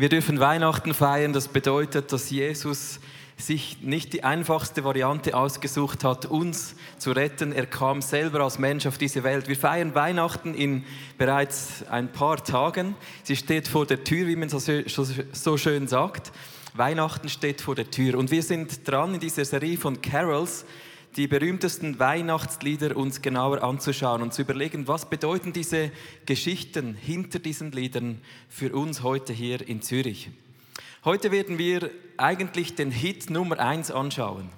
Wir dürfen Weihnachten feiern. Das bedeutet, dass Jesus sich nicht die einfachste Variante ausgesucht hat, uns zu retten. Er kam selber als Mensch auf diese Welt. Wir feiern Weihnachten in bereits ein paar Tagen. Sie steht vor der Tür, wie man so, schön sagt. Weihnachten steht vor der Tür. Und wir sind dran in dieser Serie von Carols, die berühmtesten Weihnachtslieder uns genauer anzuschauen und zu überlegen, was bedeuten diese Geschichten hinter diesen Liedern für uns heute hier in Zürich. Heute werden wir eigentlich den Hit Nummer eins anschauen.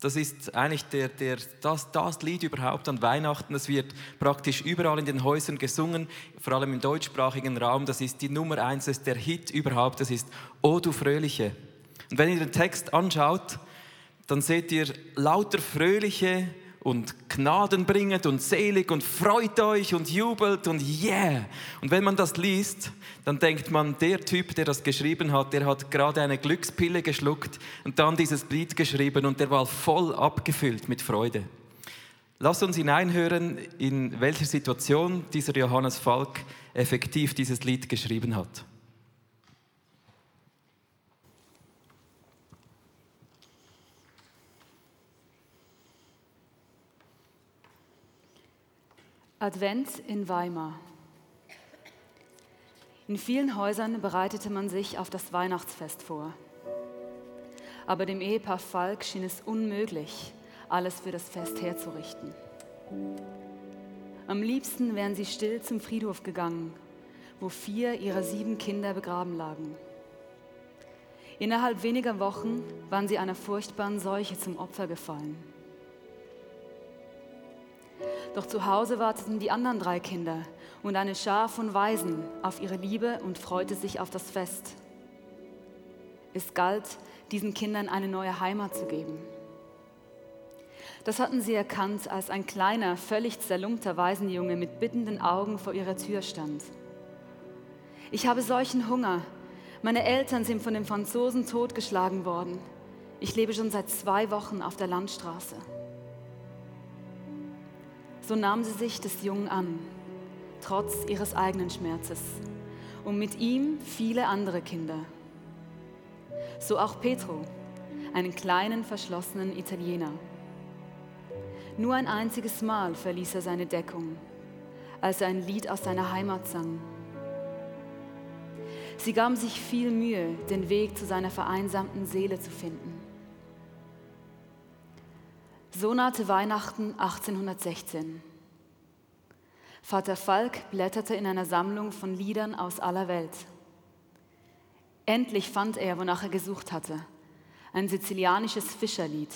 Das ist eigentlich der, der, das, das Lied überhaupt an Weihnachten. Das wird praktisch überall in den Häusern gesungen, vor allem im deutschsprachigen Raum. Das ist die Nummer eins, das ist der Hit überhaupt. Das ist O du Fröhliche. Und wenn ihr den Text anschaut, dann seht ihr lauter fröhliche und gnadenbringend und selig und freut euch und jubelt und yeah. Und wenn man das liest, dann denkt man, der Typ, der das geschrieben hat, der hat gerade eine Glückspille geschluckt und dann dieses Lied geschrieben und der war voll abgefüllt mit Freude. Lasst uns hineinhören, in welcher Situation dieser Johannes Falk effektiv dieses Lied geschrieben hat. Advent in Weimar. In vielen Häusern bereitete man sich auf das Weihnachtsfest vor. Aber dem Ehepaar Falk schien es unmöglich, alles für das Fest herzurichten. Am liebsten wären sie still zum Friedhof gegangen, wo vier ihrer sieben Kinder begraben lagen. Innerhalb weniger Wochen waren sie einer furchtbaren Seuche zum Opfer gefallen. Doch zu Hause warteten die anderen drei Kinder und eine Schar von Weisen auf ihre Liebe und freute sich auf das Fest. Es galt, diesen Kindern eine neue Heimat zu geben. Das hatten sie erkannt, als ein kleiner, völlig zerlumpter Waisenjunge mit bittenden Augen vor ihrer Tür stand. Ich habe solchen Hunger. Meine Eltern sind von den Franzosen totgeschlagen worden. Ich lebe schon seit zwei Wochen auf der Landstraße. So nahm sie sich des Jungen an, trotz ihres eigenen Schmerzes, und mit ihm viele andere Kinder. So auch Petro, einen kleinen, verschlossenen Italiener. Nur ein einziges Mal verließ er seine Deckung, als er ein Lied aus seiner Heimat sang. Sie gaben sich viel Mühe, den Weg zu seiner vereinsamten Seele zu finden. So nahte Weihnachten 1816. Vater Falk blätterte in einer Sammlung von Liedern aus aller Welt. Endlich fand er, wonach er gesucht hatte, ein sizilianisches Fischerlied.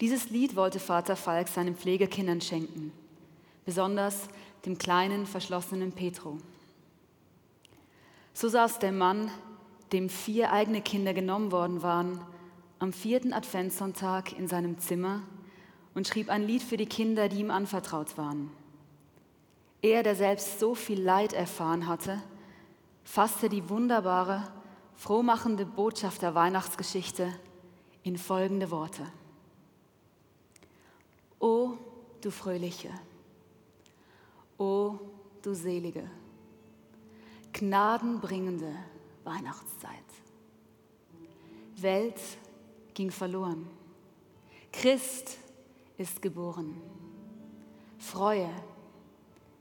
Dieses Lied wollte Vater Falk seinen Pflegekindern schenken, besonders dem kleinen, verschlossenen Petro. So saß der Mann, dem vier eigene Kinder genommen worden waren, am vierten Adventssonntag in seinem Zimmer und schrieb ein Lied für die Kinder, die ihm anvertraut waren. Er, der selbst so viel Leid erfahren hatte, fasste die wunderbare, frohmachende Botschaft der Weihnachtsgeschichte in folgende Worte. O du Fröhliche, o du Selige, gnadenbringende Weihnachtszeit. Welt ging verloren. Christ ist geboren. Freue,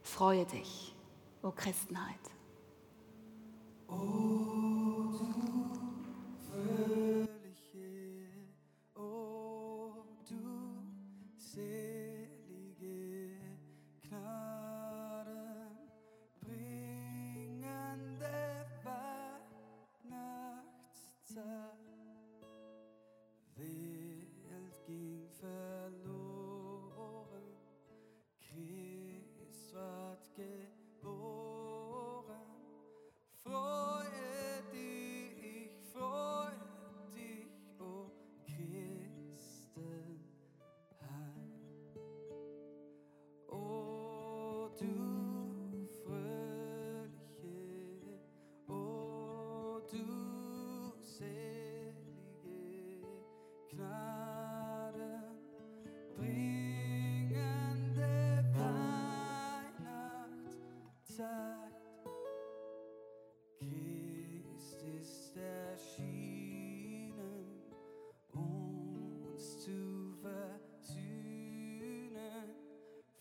freue dich, o Christenheit. Oh, tight Kissed ist erschienen, uns zu versöhnen.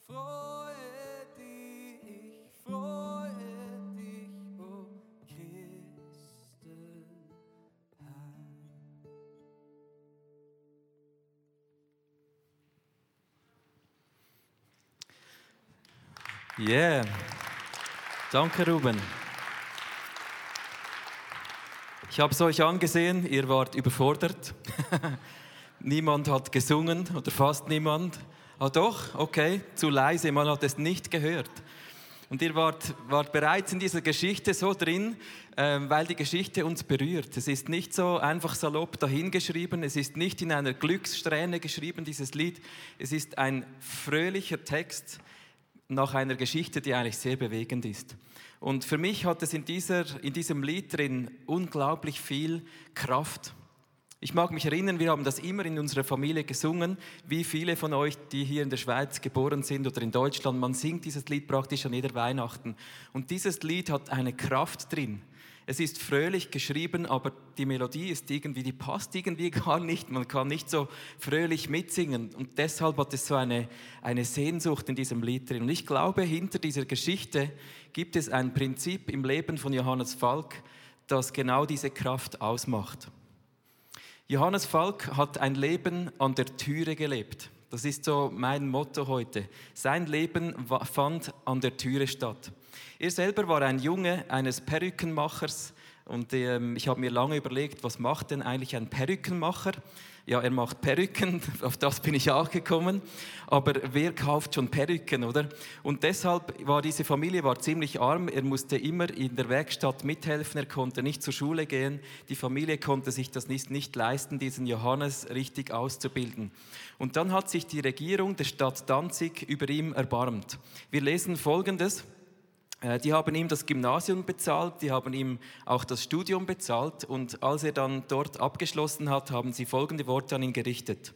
Freue dich, freue dich, o oh Christenheim. Yeah. Danke, Ruben. Ich habe es euch angesehen, ihr wart überfordert. niemand hat gesungen oder fast niemand. Ah doch, okay, zu leise, man hat es nicht gehört. Und ihr wart, wart bereits in dieser Geschichte so drin, äh, weil die Geschichte uns berührt. Es ist nicht so einfach salopp dahingeschrieben, es ist nicht in einer Glückssträhne geschrieben, dieses Lied. Es ist ein fröhlicher Text nach einer Geschichte, die eigentlich sehr bewegend ist. Und für mich hat es in, dieser, in diesem Lied drin unglaublich viel Kraft. Ich mag mich erinnern, wir haben das immer in unserer Familie gesungen. Wie viele von euch, die hier in der Schweiz geboren sind oder in Deutschland, man singt dieses Lied praktisch an jeder Weihnachten. Und dieses Lied hat eine Kraft drin. Es ist fröhlich geschrieben, aber die Melodie ist irgendwie, die passt irgendwie gar nicht. Man kann nicht so fröhlich mitsingen. Und deshalb hat es so eine, eine Sehnsucht in diesem Lied drin. Und ich glaube, hinter dieser Geschichte gibt es ein Prinzip im Leben von Johannes Falk, das genau diese Kraft ausmacht. Johannes Falk hat ein Leben an der Türe gelebt. Das ist so mein Motto heute. Sein Leben fand an der Türe statt. Er selber war ein Junge eines Perückenmachers und ähm, ich habe mir lange überlegt, was macht denn eigentlich ein Perückenmacher? Ja, er macht Perücken, auf das bin ich auch gekommen. Aber wer kauft schon Perücken, oder? Und deshalb war diese Familie war ziemlich arm. Er musste immer in der Werkstatt mithelfen. Er konnte nicht zur Schule gehen. Die Familie konnte sich das nicht, nicht leisten, diesen Johannes richtig auszubilden. Und dann hat sich die Regierung der Stadt Danzig über ihm erbarmt. Wir lesen Folgendes. Äh, die haben ihm das Gymnasium bezahlt, die haben ihm auch das Studium bezahlt und als er dann dort abgeschlossen hat, haben sie folgende Worte an ihn gerichtet.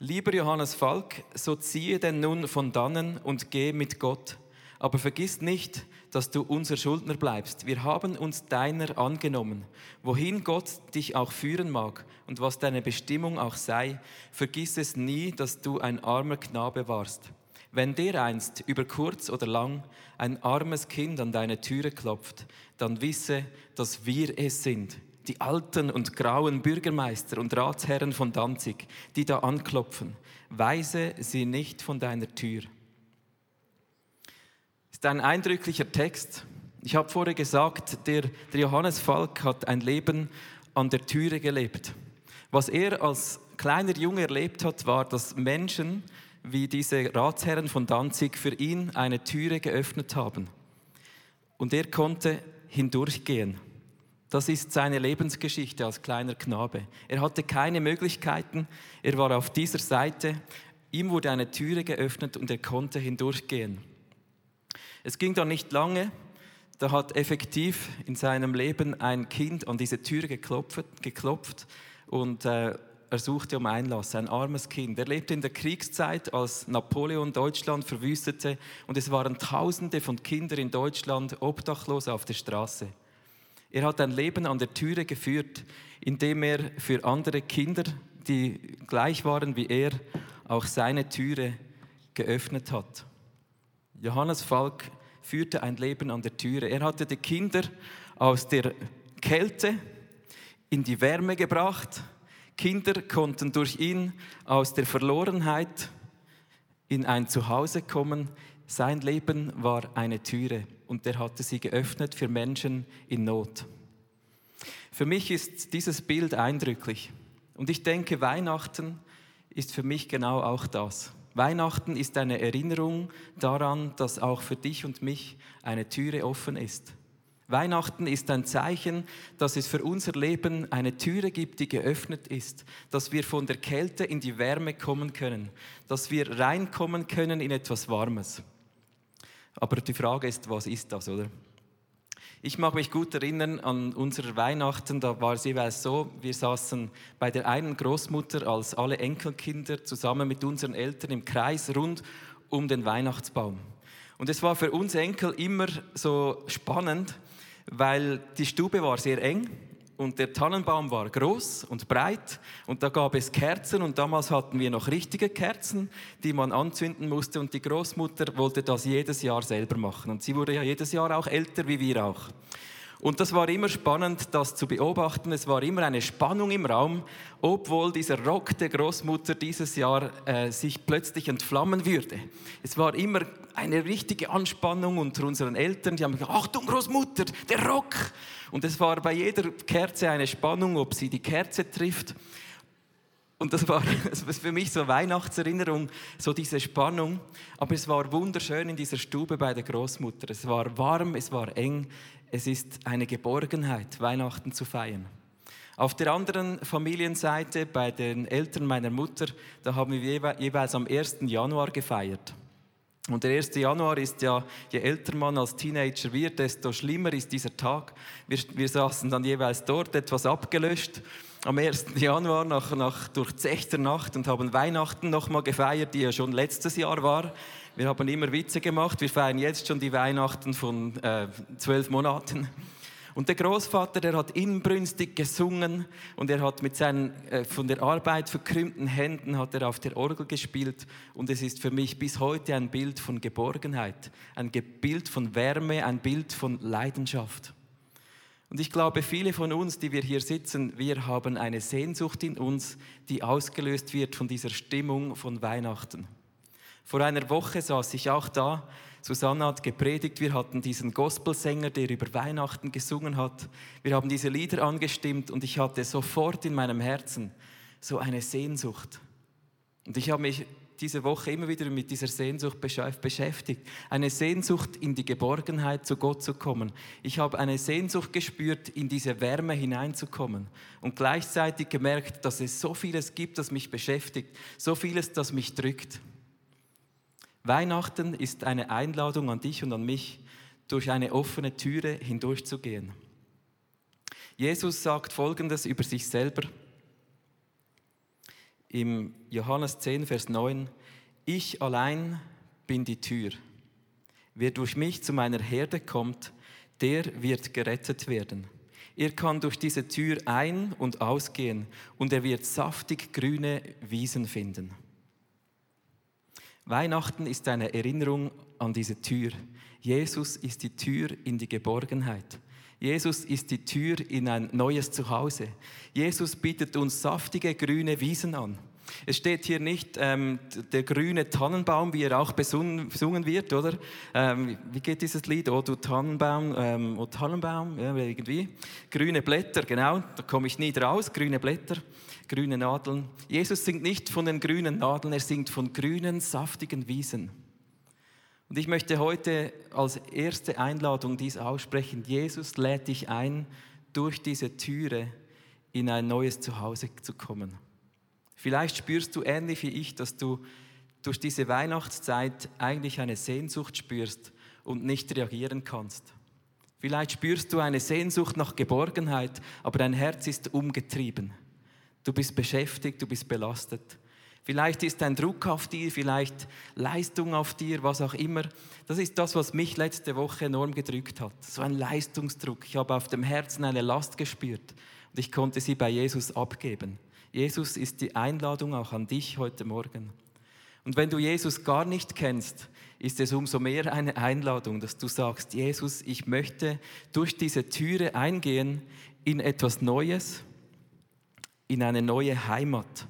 Lieber Johannes Falk, so ziehe denn nun von dannen und geh mit Gott, aber vergiss nicht, dass du unser Schuldner bleibst. Wir haben uns deiner angenommen. Wohin Gott dich auch führen mag und was deine Bestimmung auch sei, vergiss es nie, dass du ein armer Knabe warst. Wenn der einst über kurz oder lang ein armes Kind an deine Türe klopft, dann wisse, dass wir es sind, die alten und grauen Bürgermeister und Ratsherren von Danzig, die da anklopfen. Weise sie nicht von deiner Tür. Ist ein eindrücklicher Text. Ich habe vorher gesagt, der, der Johannes Falk hat ein Leben an der Türe gelebt. Was er als kleiner Junge erlebt hat, war, dass Menschen wie diese Ratsherren von Danzig für ihn eine Türe geöffnet haben. Und er konnte hindurchgehen. Das ist seine Lebensgeschichte als kleiner Knabe. Er hatte keine Möglichkeiten, er war auf dieser Seite, ihm wurde eine Türe geöffnet und er konnte hindurchgehen. Es ging dann nicht lange, da hat effektiv in seinem Leben ein Kind an diese Türe geklopft, geklopft und äh, er suchte um Einlass, ein armes Kind. Er lebte in der Kriegszeit, als Napoleon Deutschland verwüstete und es waren Tausende von Kindern in Deutschland obdachlos auf der Straße. Er hat ein Leben an der Türe geführt, indem er für andere Kinder, die gleich waren wie er, auch seine Türe geöffnet hat. Johannes Falk führte ein Leben an der Türe. Er hatte die Kinder aus der Kälte in die Wärme gebracht Kinder konnten durch ihn aus der Verlorenheit in ein Zuhause kommen. Sein Leben war eine Türe und er hatte sie geöffnet für Menschen in Not. Für mich ist dieses Bild eindrücklich und ich denke, Weihnachten ist für mich genau auch das. Weihnachten ist eine Erinnerung daran, dass auch für dich und mich eine Türe offen ist. Weihnachten ist ein Zeichen, dass es für unser Leben eine Türe gibt, die geöffnet ist, dass wir von der Kälte in die Wärme kommen können, dass wir reinkommen können in etwas Warmes. Aber die Frage ist, was ist das, oder? Ich mag mich gut erinnern an unsere Weihnachten, da war es jeweils so, wir saßen bei der einen Großmutter als alle Enkelkinder zusammen mit unseren Eltern im Kreis rund um den Weihnachtsbaum. Und es war für uns Enkel immer so spannend, weil die Stube war sehr eng und der Tannenbaum war groß und breit und da gab es Kerzen und damals hatten wir noch richtige Kerzen, die man anzünden musste und die Großmutter wollte das jedes Jahr selber machen und sie wurde ja jedes Jahr auch älter wie wir auch. Und das war immer spannend, das zu beobachten. Es war immer eine Spannung im Raum, obwohl dieser Rock der Großmutter dieses Jahr äh, sich plötzlich entflammen würde. Es war immer eine richtige Anspannung unter unseren Eltern. Die haben gesagt, Achtung Großmutter, der Rock! Und es war bei jeder Kerze eine Spannung, ob sie die Kerze trifft. Und das war, für mich so Weihnachtserinnerung, so diese Spannung. Aber es war wunderschön in dieser Stube bei der Großmutter. Es war warm, es war eng. Es ist eine Geborgenheit, Weihnachten zu feiern. Auf der anderen Familienseite, bei den Eltern meiner Mutter, da haben wir jeweils am 1. Januar gefeiert. Und der 1. Januar ist ja, je älter man als Teenager wird, desto schlimmer ist dieser Tag. Wir, wir saßen dann jeweils dort, etwas abgelöscht, am 1. Januar nach, nach durchzechter Nacht und haben Weihnachten nochmal gefeiert, die ja schon letztes Jahr war. Wir haben immer Witze gemacht, wir feiern jetzt schon die Weihnachten von äh, zwölf Monaten. Und der Großvater, der hat inbrünstig gesungen und er hat mit seinen äh, von der Arbeit verkrümmten Händen hat er auf der Orgel gespielt und es ist für mich bis heute ein Bild von Geborgenheit, ein Bild von Wärme, ein Bild von Leidenschaft. Und ich glaube, viele von uns, die wir hier sitzen, wir haben eine Sehnsucht in uns, die ausgelöst wird von dieser Stimmung von Weihnachten. Vor einer Woche saß ich auch da Susanne hat gepredigt, wir hatten diesen Gospelsänger, der über Weihnachten gesungen hat. Wir haben diese Lieder angestimmt und ich hatte sofort in meinem Herzen so eine Sehnsucht. Und ich habe mich diese Woche immer wieder mit dieser Sehnsucht beschäftigt. Eine Sehnsucht in die Geborgenheit zu Gott zu kommen. Ich habe eine Sehnsucht gespürt, in diese Wärme hineinzukommen. Und gleichzeitig gemerkt, dass es so vieles gibt, das mich beschäftigt. So vieles, das mich drückt. Weihnachten ist eine Einladung an dich und an mich, durch eine offene Türe hindurchzugehen. Jesus sagt Folgendes über sich selber im Johannes 10, Vers 9. Ich allein bin die Tür. Wer durch mich zu meiner Herde kommt, der wird gerettet werden. Er kann durch diese Tür ein- und ausgehen und er wird saftig grüne Wiesen finden. Weihnachten ist eine Erinnerung an diese Tür. Jesus ist die Tür in die Geborgenheit. Jesus ist die Tür in ein neues Zuhause. Jesus bietet uns saftige grüne Wiesen an. Es steht hier nicht ähm, der grüne Tannenbaum, wie er auch besungen wird, oder? Ähm, wie geht dieses Lied? Oh du Tannenbaum, ähm, oh Tannenbaum, ja, irgendwie. Grüne Blätter, genau, da komme ich nie draus, grüne Blätter, grüne Nadeln. Jesus singt nicht von den grünen Nadeln, er singt von grünen, saftigen Wiesen. Und ich möchte heute als erste Einladung dies aussprechen. Jesus lädt dich ein, durch diese Türe in ein neues Zuhause zu kommen. Vielleicht spürst du ähnlich wie ich, dass du durch diese Weihnachtszeit eigentlich eine Sehnsucht spürst und nicht reagieren kannst. Vielleicht spürst du eine Sehnsucht nach Geborgenheit, aber dein Herz ist umgetrieben. Du bist beschäftigt, du bist belastet. Vielleicht ist ein Druck auf dir, vielleicht Leistung auf dir, was auch immer. Das ist das, was mich letzte Woche enorm gedrückt hat. So ein Leistungsdruck. Ich habe auf dem Herzen eine Last gespürt und ich konnte sie bei Jesus abgeben. Jesus ist die Einladung auch an dich heute Morgen. Und wenn du Jesus gar nicht kennst, ist es umso mehr eine Einladung, dass du sagst, Jesus, ich möchte durch diese Türe eingehen in etwas Neues, in eine neue Heimat.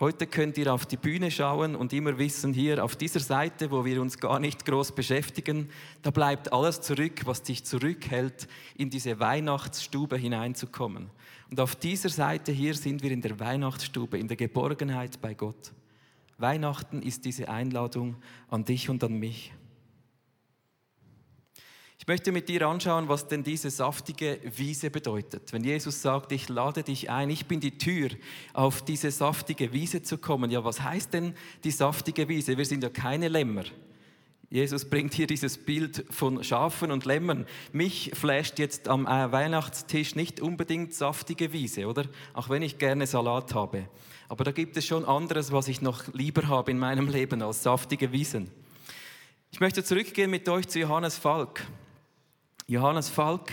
Heute könnt ihr auf die Bühne schauen und immer wissen, hier auf dieser Seite, wo wir uns gar nicht groß beschäftigen, da bleibt alles zurück, was dich zurückhält, in diese Weihnachtsstube hineinzukommen. Und auf dieser Seite hier sind wir in der Weihnachtsstube, in der Geborgenheit bei Gott. Weihnachten ist diese Einladung an dich und an mich. Ich möchte mit dir anschauen, was denn diese saftige Wiese bedeutet. Wenn Jesus sagt, ich lade dich ein, ich bin die Tür, auf diese saftige Wiese zu kommen. Ja, was heißt denn die saftige Wiese? Wir sind ja keine Lämmer. Jesus bringt hier dieses Bild von Schafen und Lämmern. Mich flasht jetzt am äh, Weihnachtstisch nicht unbedingt saftige Wiese, oder? Auch wenn ich gerne Salat habe. Aber da gibt es schon anderes, was ich noch lieber habe in meinem Leben als saftige Wiesen. Ich möchte zurückgehen mit euch zu Johannes Falk. Johannes Falk,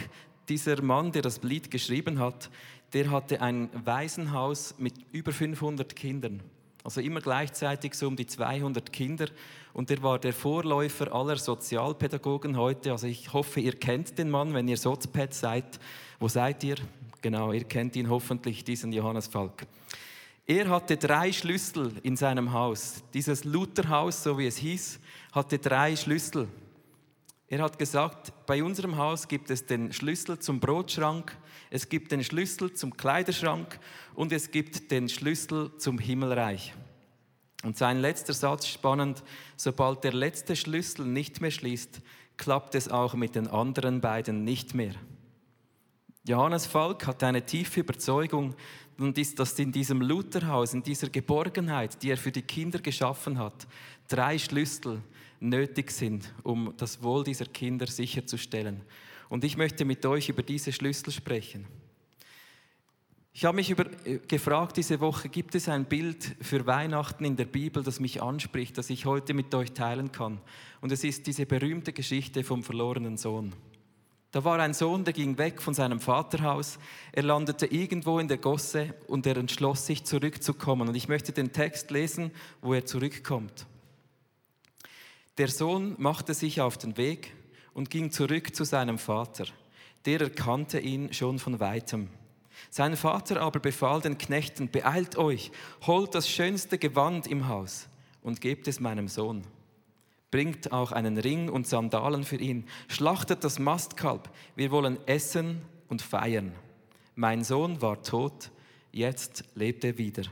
dieser Mann, der das Lied geschrieben hat, der hatte ein Waisenhaus mit über 500 Kindern. Also immer gleichzeitig so um die 200 Kinder. Und er war der Vorläufer aller Sozialpädagogen heute. Also ich hoffe, ihr kennt den Mann, wenn ihr Sozped seid. Wo seid ihr? Genau, ihr kennt ihn hoffentlich, diesen Johannes Falk. Er hatte drei Schlüssel in seinem Haus. Dieses Lutherhaus, so wie es hieß, hatte drei Schlüssel. Er hat gesagt, bei unserem Haus gibt es den Schlüssel zum Brotschrank, es gibt den Schlüssel zum Kleiderschrank und es gibt den Schlüssel zum Himmelreich. Und sein letzter Satz spannend, sobald der letzte Schlüssel nicht mehr schließt, klappt es auch mit den anderen beiden nicht mehr. Johannes Falk hat eine tiefe Überzeugung, dass in diesem Lutherhaus, in dieser Geborgenheit, die er für die Kinder geschaffen hat, drei Schlüssel nötig sind, um das Wohl dieser Kinder sicherzustellen. Und ich möchte mit euch über diese Schlüssel sprechen. Ich habe mich über, äh, gefragt diese Woche, gibt es ein Bild für Weihnachten in der Bibel, das mich anspricht, das ich heute mit euch teilen kann? Und es ist diese berühmte Geschichte vom verlorenen Sohn. Da war ein Sohn, der ging weg von seinem Vaterhaus. Er landete irgendwo in der Gosse und er entschloss sich zurückzukommen. Und ich möchte den Text lesen, wo er zurückkommt. Der Sohn machte sich auf den Weg und ging zurück zu seinem Vater. Der erkannte ihn schon von weitem. Sein Vater aber befahl den Knechten, beeilt euch, holt das schönste Gewand im Haus und gebt es meinem Sohn bringt auch einen Ring und Sandalen für ihn, schlachtet das Mastkalb, wir wollen essen und feiern. Mein Sohn war tot, jetzt lebt er wieder.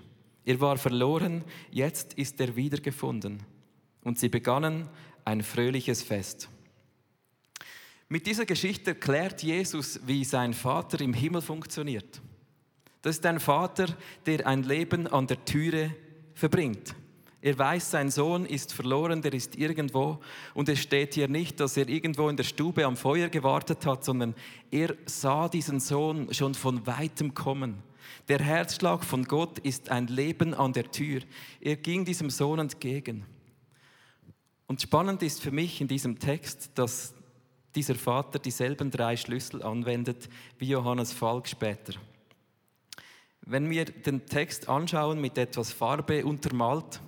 Er war verloren, jetzt ist er wiedergefunden. Und sie begannen ein fröhliches Fest. Mit dieser Geschichte erklärt Jesus, wie sein Vater im Himmel funktioniert. Das ist ein Vater, der ein Leben an der Türe verbringt. Er weiß, sein Sohn ist verloren, der ist irgendwo. Und es steht hier nicht, dass er irgendwo in der Stube am Feuer gewartet hat, sondern er sah diesen Sohn schon von weitem kommen. Der Herzschlag von Gott ist ein Leben an der Tür. Er ging diesem Sohn entgegen. Und spannend ist für mich in diesem Text, dass dieser Vater dieselben drei Schlüssel anwendet wie Johannes Falk später. Wenn wir den Text anschauen mit etwas Farbe untermalt,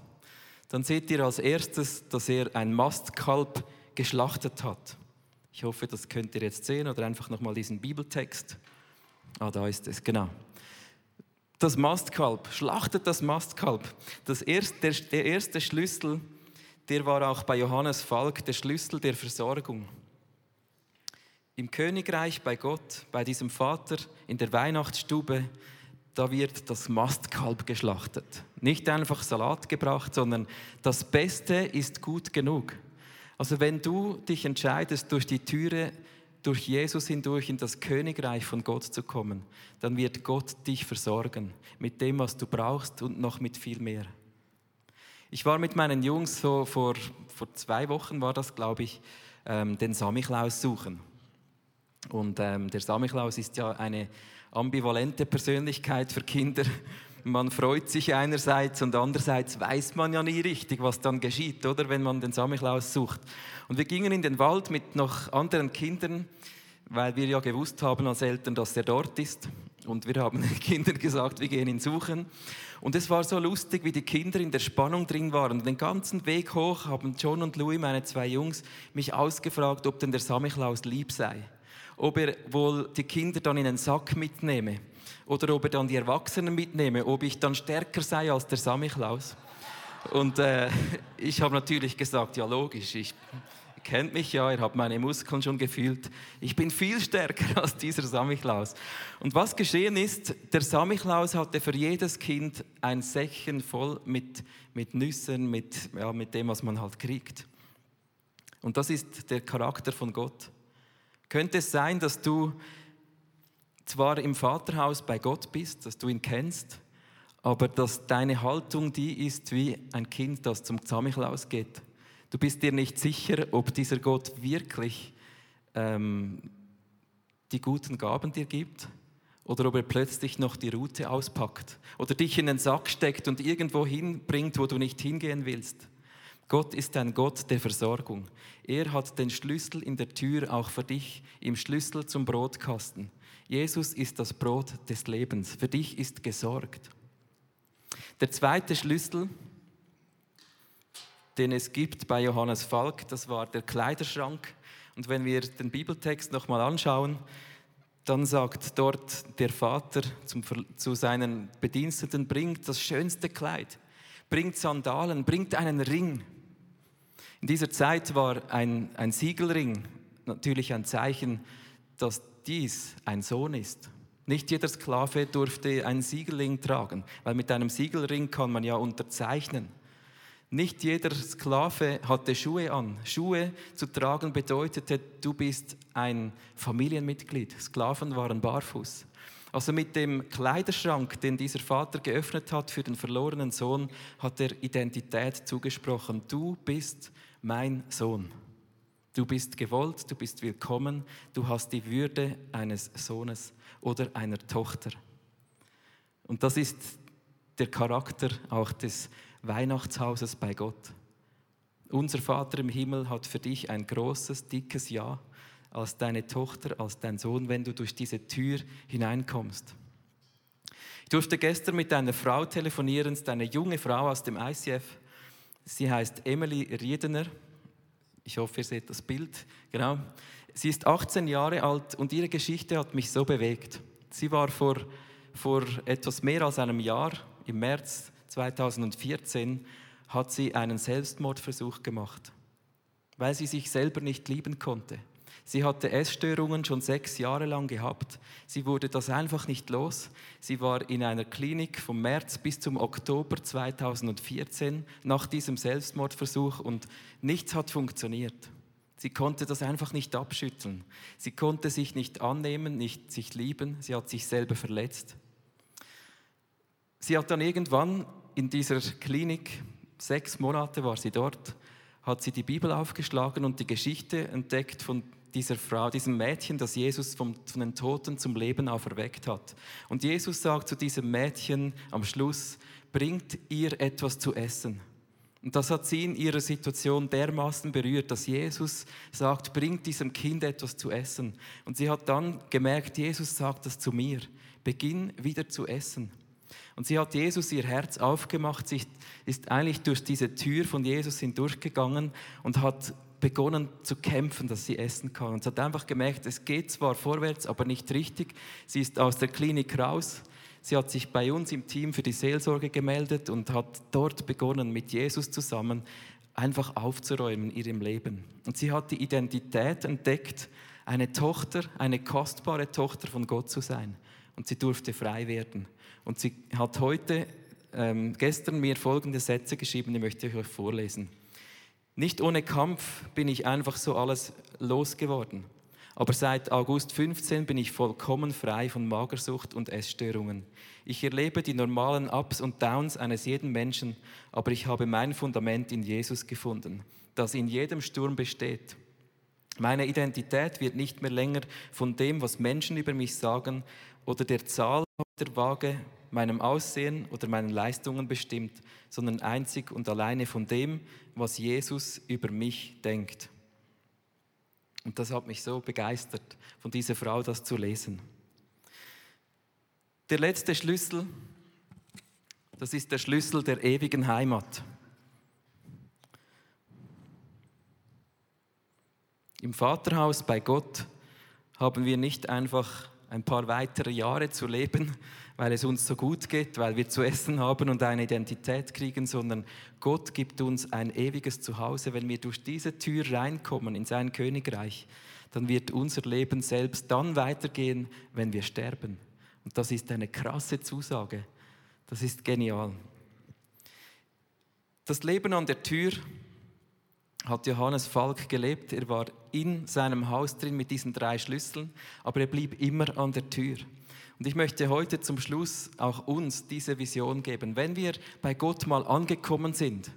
dann seht ihr als erstes, dass er ein Mastkalb geschlachtet hat. Ich hoffe, das könnt ihr jetzt sehen oder einfach nochmal diesen Bibeltext. Ah, da ist es, genau. Das Mastkalb, schlachtet das Mastkalb. Das erste, der, erste Schlüssel, der war auch bei Johannes Falk der Schlüssel der Versorgung. Im Königreich bei Gott, bei diesem Vater in der Weihnachtsstube, da wird das Mastkalb geschlachtet. Nicht einfach Salat gebracht, sondern das Beste ist gut genug. Also wenn du dich entscheidest, durch die Türe, durch Jesus hindurch in das Königreich von Gott zu kommen, dann wird Gott dich versorgen mit dem, was du brauchst und noch mit viel mehr. Ich war mit meinen Jungs so vor, vor zwei Wochen, war das glaube ich, ähm, den Samichlaus suchen. Und ähm, der Samichlaus ist ja eine ambivalente Persönlichkeit für Kinder. Man freut sich einerseits und andererseits weiß man ja nie richtig, was dann geschieht, oder wenn man den Samichlaus sucht. Und wir gingen in den Wald mit noch anderen Kindern, weil wir ja gewusst haben als Eltern, dass er dort ist. Und wir haben den Kindern gesagt, wir gehen ihn suchen. Und es war so lustig, wie die Kinder in der Spannung drin waren. Den ganzen Weg hoch haben John und Louis, meine zwei Jungs, mich ausgefragt, ob denn der Samichlaus lieb sei ob er wohl die Kinder dann in den Sack mitnehme oder ob er dann die Erwachsenen mitnehme, ob ich dann stärker sei als der Samichlaus. Und äh, ich habe natürlich gesagt, ja logisch, ich kennt mich ja, ihr habt meine Muskeln schon gefühlt. Ich bin viel stärker als dieser Samichlaus. Und was geschehen ist, der Samichlaus hatte für jedes Kind ein Säckchen voll mit, mit Nüssen, mit, ja, mit dem, was man halt kriegt. Und das ist der Charakter von Gott. Könnte es sein, dass du zwar im Vaterhaus bei Gott bist, dass du ihn kennst, aber dass deine Haltung die ist wie ein Kind, das zum Samichlaus geht. Du bist dir nicht sicher, ob dieser Gott wirklich ähm, die guten Gaben dir gibt oder ob er plötzlich noch die Route auspackt oder dich in den Sack steckt und irgendwo hinbringt, wo du nicht hingehen willst. Gott ist ein Gott der Versorgung. Er hat den Schlüssel in der Tür auch für dich, im Schlüssel zum Brotkasten. Jesus ist das Brot des Lebens. Für dich ist gesorgt. Der zweite Schlüssel, den es gibt bei Johannes Falk, das war der Kleiderschrank. Und wenn wir den Bibeltext nochmal anschauen, dann sagt dort der Vater zum, zu seinen Bediensteten, bringt das schönste Kleid, bringt Sandalen, bringt einen Ring. In dieser Zeit war ein, ein Siegelring natürlich ein Zeichen, dass dies ein Sohn ist. Nicht jeder Sklave durfte einen Siegelring tragen, weil mit einem Siegelring kann man ja unterzeichnen. Nicht jeder Sklave hatte Schuhe an. Schuhe zu tragen bedeutete, du bist ein Familienmitglied. Sklaven waren barfuß. Also mit dem Kleiderschrank, den dieser Vater geöffnet hat für den verlorenen Sohn, hat er Identität zugesprochen. Du bist mein Sohn. Du bist gewollt, du bist willkommen, du hast die Würde eines Sohnes oder einer Tochter. Und das ist der Charakter auch des Weihnachtshauses bei Gott. Unser Vater im Himmel hat für dich ein großes, dickes Ja als deine Tochter, als dein Sohn, wenn du durch diese Tür hineinkommst. Ich durfte gestern mit einer Frau telefonieren, eine junge Frau aus dem ICF. Sie heißt Emily Riedener. Ich hoffe, ihr seht das Bild. Genau. Sie ist 18 Jahre alt und ihre Geschichte hat mich so bewegt. Sie war vor, vor etwas mehr als einem Jahr, im März 2014, hat sie einen Selbstmordversuch gemacht, weil sie sich selber nicht lieben konnte. Sie hatte Essstörungen schon sechs Jahre lang gehabt. Sie wurde das einfach nicht los. Sie war in einer Klinik vom März bis zum Oktober 2014 nach diesem Selbstmordversuch und nichts hat funktioniert. Sie konnte das einfach nicht abschütteln. Sie konnte sich nicht annehmen, nicht sich lieben. Sie hat sich selber verletzt. Sie hat dann irgendwann in dieser Klinik, sechs Monate war sie dort, hat sie die Bibel aufgeschlagen und die Geschichte entdeckt von dieser Frau, diesem Mädchen, das Jesus vom, von den Toten zum Leben auferweckt hat. Und Jesus sagt zu diesem Mädchen am Schluss, bringt ihr etwas zu essen. Und das hat sie in ihrer Situation dermaßen berührt, dass Jesus sagt, bringt diesem Kind etwas zu essen. Und sie hat dann gemerkt, Jesus sagt das zu mir, beginn wieder zu essen. Und sie hat Jesus ihr Herz aufgemacht, sie ist eigentlich durch diese Tür von Jesus hindurchgegangen und hat begonnen zu kämpfen, dass sie essen kann. Und sie hat einfach gemerkt, es geht zwar vorwärts, aber nicht richtig. Sie ist aus der Klinik raus. Sie hat sich bei uns im Team für die Seelsorge gemeldet und hat dort begonnen, mit Jesus zusammen einfach aufzuräumen in ihrem Leben. Und sie hat die Identität entdeckt, eine Tochter, eine kostbare Tochter von Gott zu sein. Und sie durfte frei werden. Und sie hat heute, ähm, gestern mir folgende Sätze geschrieben, die möchte ich euch vorlesen. Nicht ohne Kampf bin ich einfach so alles losgeworden. Aber seit August 15 bin ich vollkommen frei von Magersucht und Essstörungen. Ich erlebe die normalen Ups und Downs eines jeden Menschen, aber ich habe mein Fundament in Jesus gefunden, das in jedem Sturm besteht. Meine Identität wird nicht mehr länger von dem, was Menschen über mich sagen oder der Zahl der Waage meinem Aussehen oder meinen Leistungen bestimmt, sondern einzig und alleine von dem, was Jesus über mich denkt. Und das hat mich so begeistert, von dieser Frau das zu lesen. Der letzte Schlüssel, das ist der Schlüssel der ewigen Heimat. Im Vaterhaus bei Gott haben wir nicht einfach ein paar weitere Jahre zu leben, weil es uns so gut geht, weil wir zu essen haben und eine Identität kriegen, sondern Gott gibt uns ein ewiges Zuhause. Wenn wir durch diese Tür reinkommen in sein Königreich, dann wird unser Leben selbst dann weitergehen, wenn wir sterben. Und das ist eine krasse Zusage. Das ist genial. Das Leben an der Tür hat Johannes Falk gelebt. Er war in seinem Haus drin mit diesen drei Schlüsseln, aber er blieb immer an der Tür. Und ich möchte heute zum Schluss auch uns diese Vision geben. Wenn wir bei Gott mal angekommen sind,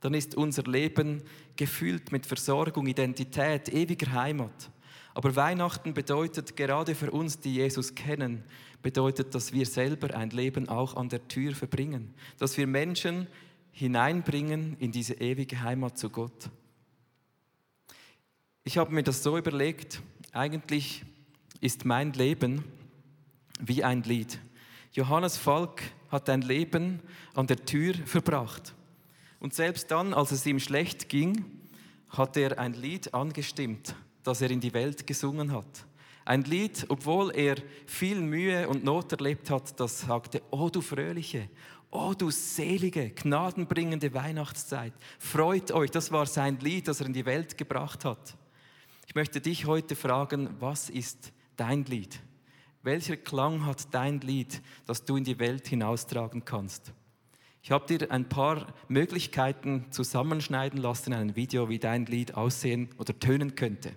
dann ist unser Leben gefüllt mit Versorgung, Identität, ewiger Heimat. Aber Weihnachten bedeutet gerade für uns, die Jesus kennen, bedeutet, dass wir selber ein Leben auch an der Tür verbringen, dass wir Menschen hineinbringen in diese ewige Heimat zu Gott. Ich habe mir das so überlegt, eigentlich ist mein Leben wie ein Lied. Johannes Falk hat ein Leben an der Tür verbracht. Und selbst dann, als es ihm schlecht ging, hat er ein Lied angestimmt, das er in die Welt gesungen hat. Ein Lied, obwohl er viel Mühe und Not erlebt hat, das sagte, oh du Fröhliche, oh du selige, gnadenbringende Weihnachtszeit, freut euch, das war sein Lied, das er in die Welt gebracht hat. Ich möchte dich heute fragen, was ist dein Lied? Welcher Klang hat dein Lied, das du in die Welt hinaustragen kannst? Ich habe dir ein paar Möglichkeiten zusammenschneiden lassen in einem Video, wie dein Lied aussehen oder tönen könnte.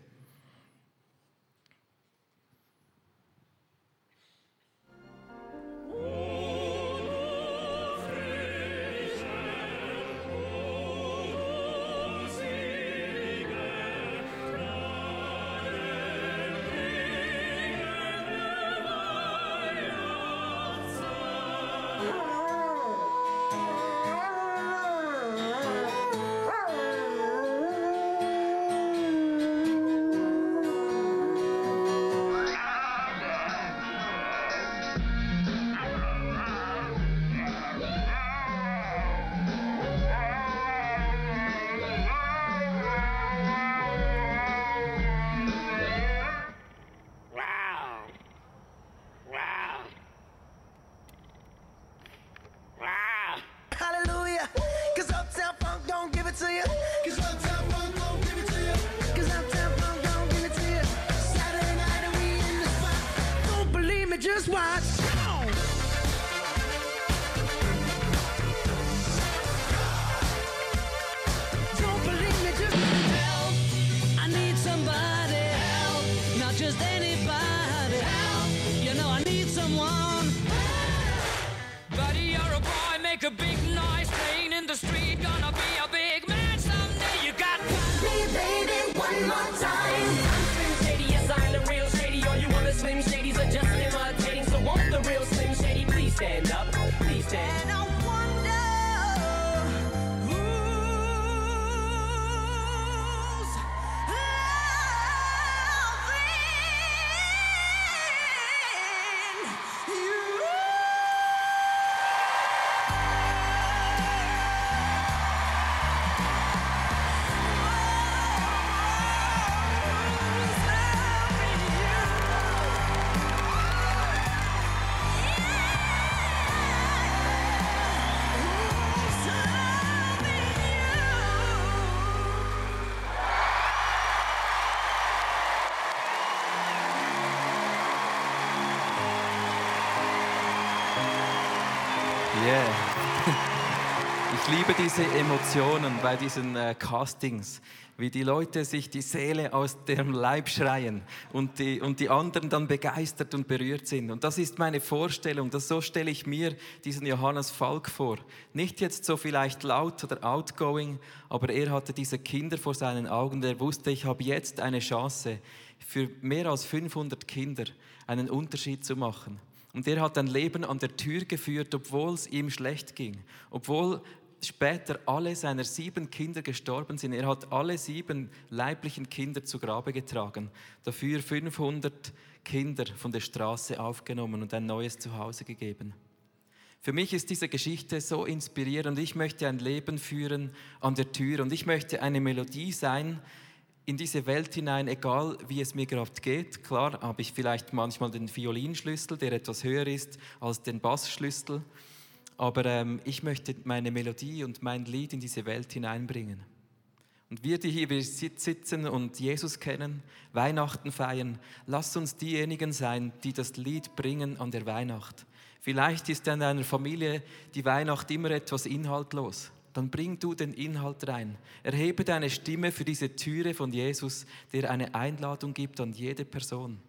Diese Emotionen bei diesen äh, Castings, wie die Leute sich die Seele aus dem Leib schreien und die, und die anderen dann begeistert und berührt sind. Und das ist meine Vorstellung, das, so stelle ich mir diesen Johannes Falk vor. Nicht jetzt so vielleicht laut oder outgoing, aber er hatte diese Kinder vor seinen Augen, der wusste, ich habe jetzt eine Chance, für mehr als 500 Kinder einen Unterschied zu machen. Und er hat ein Leben an der Tür geführt, obwohl es ihm schlecht ging. Obwohl später alle seiner sieben Kinder gestorben sind. Er hat alle sieben leiblichen Kinder zu Grabe getragen. Dafür 500 Kinder von der Straße aufgenommen und ein neues Zuhause gegeben. Für mich ist diese Geschichte so inspirierend. Ich möchte ein Leben führen an der Tür und ich möchte eine Melodie sein, in diese Welt hinein, egal wie es mir gerade geht. Klar habe ich vielleicht manchmal den Violinschlüssel, der etwas höher ist als den Bassschlüssel, aber ähm, ich möchte meine Melodie und mein Lied in diese Welt hineinbringen. Und wir, die hier sitzen und Jesus kennen, Weihnachten feiern, lass uns diejenigen sein, die das Lied bringen an der Weihnacht. Vielleicht ist in deiner Familie die Weihnacht immer etwas inhaltlos dann bring du den Inhalt rein. Erhebe deine Stimme für diese Türe von Jesus, der eine Einladung gibt an jede Person.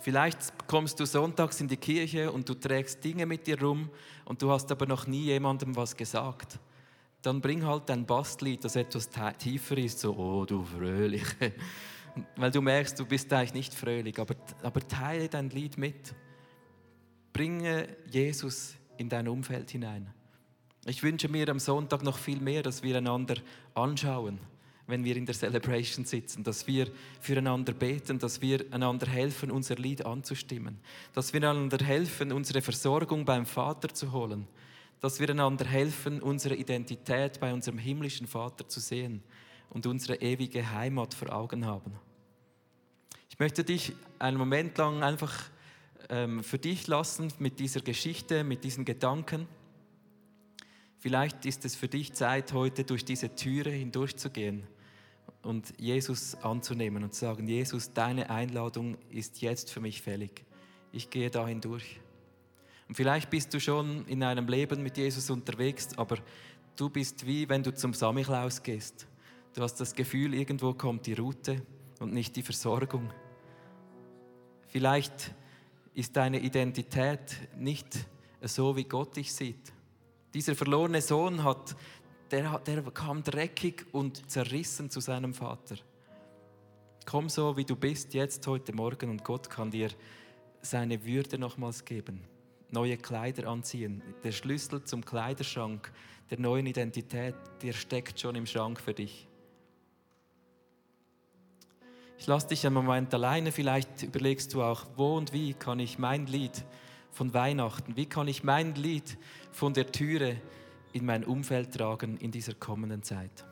Vielleicht kommst du sonntags in die Kirche und du trägst Dinge mit dir rum und du hast aber noch nie jemandem was gesagt. Dann bring halt ein Bastlied, das etwas tiefer ist, so, oh du Fröhliche. Weil du merkst, du bist eigentlich nicht fröhlich, aber, aber teile dein Lied mit. Bringe Jesus in dein Umfeld hinein. Ich wünsche mir am Sonntag noch viel mehr, dass wir einander anschauen, wenn wir in der Celebration sitzen, dass wir füreinander beten, dass wir einander helfen, unser Lied anzustimmen, dass wir einander helfen, unsere Versorgung beim Vater zu holen, dass wir einander helfen, unsere Identität bei unserem himmlischen Vater zu sehen und unsere ewige Heimat vor Augen haben. Ich möchte dich einen Moment lang einfach ähm, für dich lassen mit dieser Geschichte, mit diesen Gedanken. Vielleicht ist es für dich Zeit, heute durch diese Türe hindurchzugehen und Jesus anzunehmen und zu sagen, Jesus, deine Einladung ist jetzt für mich fällig. Ich gehe da hindurch. Und vielleicht bist du schon in einem Leben mit Jesus unterwegs, aber du bist wie wenn du zum Samichlaus gehst. Du hast das Gefühl, irgendwo kommt die Route und nicht die Versorgung. Vielleicht ist deine Identität nicht so, wie Gott dich sieht. Dieser verlorene Sohn hat, der, der kam dreckig und zerrissen zu seinem Vater. Komm so, wie du bist, jetzt heute Morgen, und Gott kann dir seine Würde nochmals geben neue Kleider anziehen. Der Schlüssel zum Kleiderschrank der neuen Identität, der steckt schon im Schrank für dich. Ich lasse dich einen Moment alleine, vielleicht überlegst du auch, wo und wie kann ich mein Lied von Weihnachten, wie kann ich mein Lied von der Türe in mein Umfeld tragen in dieser kommenden Zeit.